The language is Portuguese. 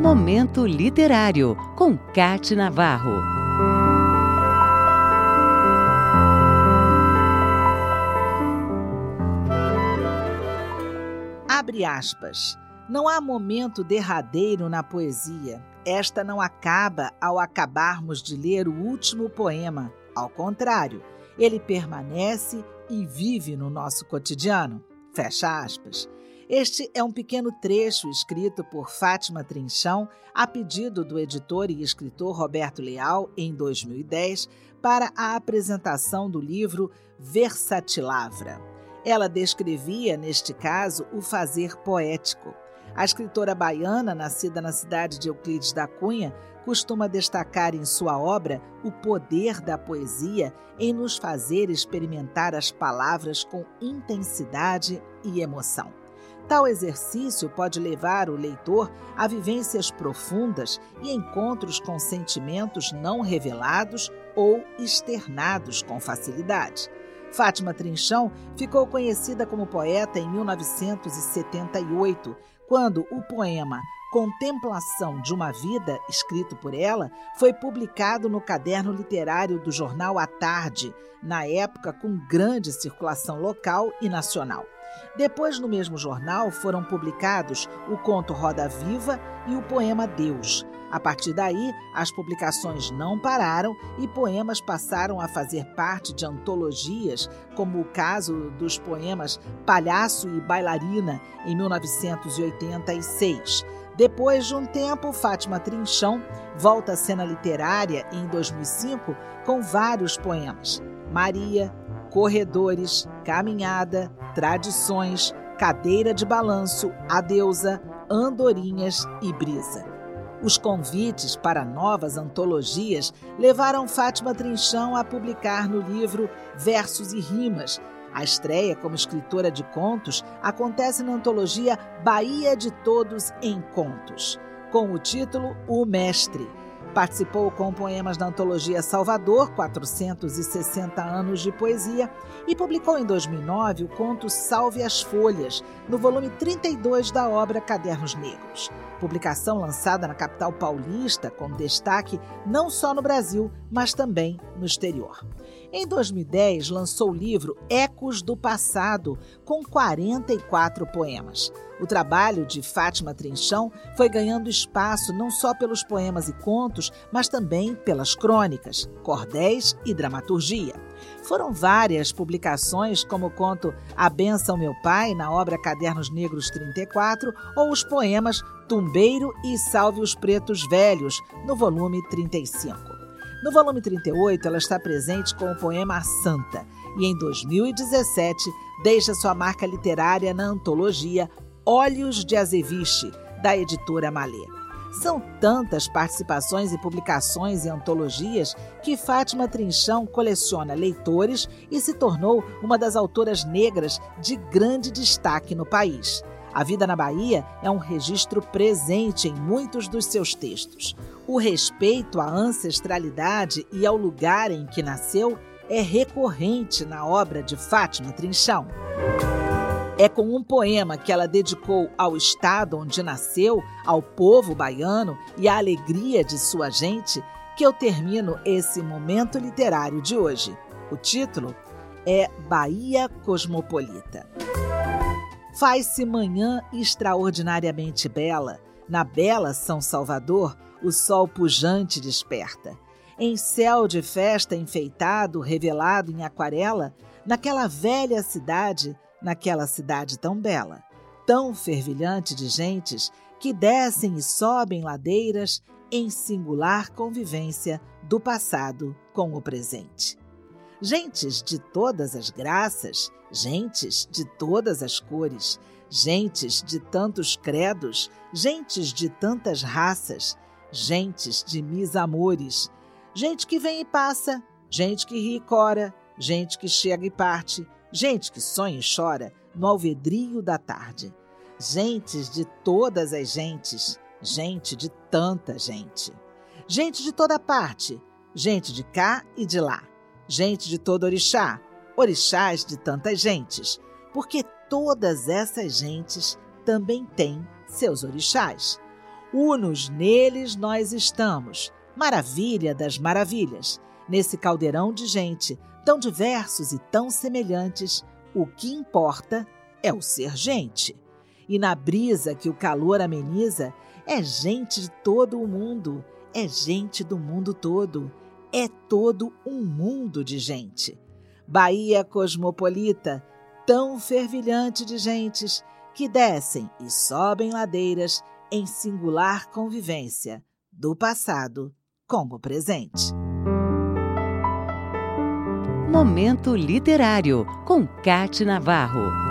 Momento Literário, com Cate Navarro. Abre aspas. Não há momento derradeiro na poesia. Esta não acaba ao acabarmos de ler o último poema. Ao contrário, ele permanece e vive no nosso cotidiano. Fecha aspas. Este é um pequeno trecho escrito por Fátima Trinchão a pedido do editor e escritor Roberto Leal em 2010 para a apresentação do livro Versatilavra. Ela descrevia, neste caso, o fazer poético. A escritora baiana, nascida na cidade de Euclides da Cunha, costuma destacar em sua obra o poder da poesia em nos fazer experimentar as palavras com intensidade e emoção. Tal exercício pode levar o leitor a vivências profundas e encontros com sentimentos não revelados ou externados com facilidade. Fátima Trinchão ficou conhecida como poeta em 1978, quando o poema Contemplação de uma Vida, escrito por ela, foi publicado no caderno literário do jornal A Tarde, na época com grande circulação local e nacional. Depois, no mesmo jornal, foram publicados o conto Roda Viva e o poema Deus. A partir daí, as publicações não pararam e poemas passaram a fazer parte de antologias, como o caso dos poemas Palhaço e Bailarina, em 1986. Depois de um tempo, Fátima Trinchão volta à cena literária em 2005 com vários poemas. Maria, corredores, caminhada, tradições, cadeira de balanço, a deusa, andorinhas e brisa. Os convites para novas antologias levaram Fátima Trinchão a publicar no livro Versos e Rimas. A estreia como escritora de contos acontece na antologia Bahia de Todos em Contos, com o título O Mestre Participou com poemas da antologia Salvador, 460 anos de poesia, e publicou em 2009 o conto Salve as Folhas, no volume 32 da obra Cadernos Negros. Publicação lançada na capital paulista, com destaque não só no Brasil, mas também no exterior. Em 2010, lançou o livro Ecos do Passado, com 44 poemas. O trabalho de Fátima Trinchão foi ganhando espaço não só pelos poemas e contos, mas também pelas crônicas, cordéis e dramaturgia. Foram várias publicações, como o conto A Benção Meu Pai, na obra Cadernos Negros 34, ou os poemas Tumbeiro e Salve os Pretos Velhos, no volume 35. No volume 38, ela está presente com o poema A Santa, e em 2017 deixa sua marca literária na antologia Olhos de Azeviche, da editora Malê. São tantas participações e publicações em antologias que Fátima Trinchão coleciona leitores e se tornou uma das autoras negras de grande destaque no país. A Vida na Bahia é um registro presente em muitos dos seus textos. O respeito à ancestralidade e ao lugar em que nasceu é recorrente na obra de Fátima Trinchão. É com um poema que ela dedicou ao estado onde nasceu, ao povo baiano e à alegria de sua gente que eu termino esse momento literário de hoje. O título é Bahia Cosmopolita. Faz-se manhã extraordinariamente bela. Na bela São Salvador, o sol pujante desperta. Em céu de festa enfeitado, revelado em aquarela, naquela velha cidade, naquela cidade tão bela, tão fervilhante de gentes que descem e sobem ladeiras em singular convivência do passado com o presente. Gentes de todas as graças, gentes de todas as cores, gentes de tantos credos, gentes de tantas raças, gentes de mis amores, gente que vem e passa, gente que ri e cora, gente que chega e parte, gente que sonha e chora no alvedrio da tarde, gentes de todas as gentes, gente de tanta gente, gente de toda parte, gente de cá e de lá, gente de todo orixá, orixás de tantas gentes, porque todas essas gentes também têm seus orixás. Unos neles nós estamos, maravilha das maravilhas. Nesse caldeirão de gente, tão diversos e tão semelhantes, o que importa é o ser gente. E na brisa que o calor ameniza, é gente de todo o mundo, é gente do mundo todo, é todo um mundo de gente. Bahia cosmopolita, tão fervilhante de gentes que descem e sobem ladeiras em singular convivência do passado com o presente. Momento Literário, com Cate Navarro.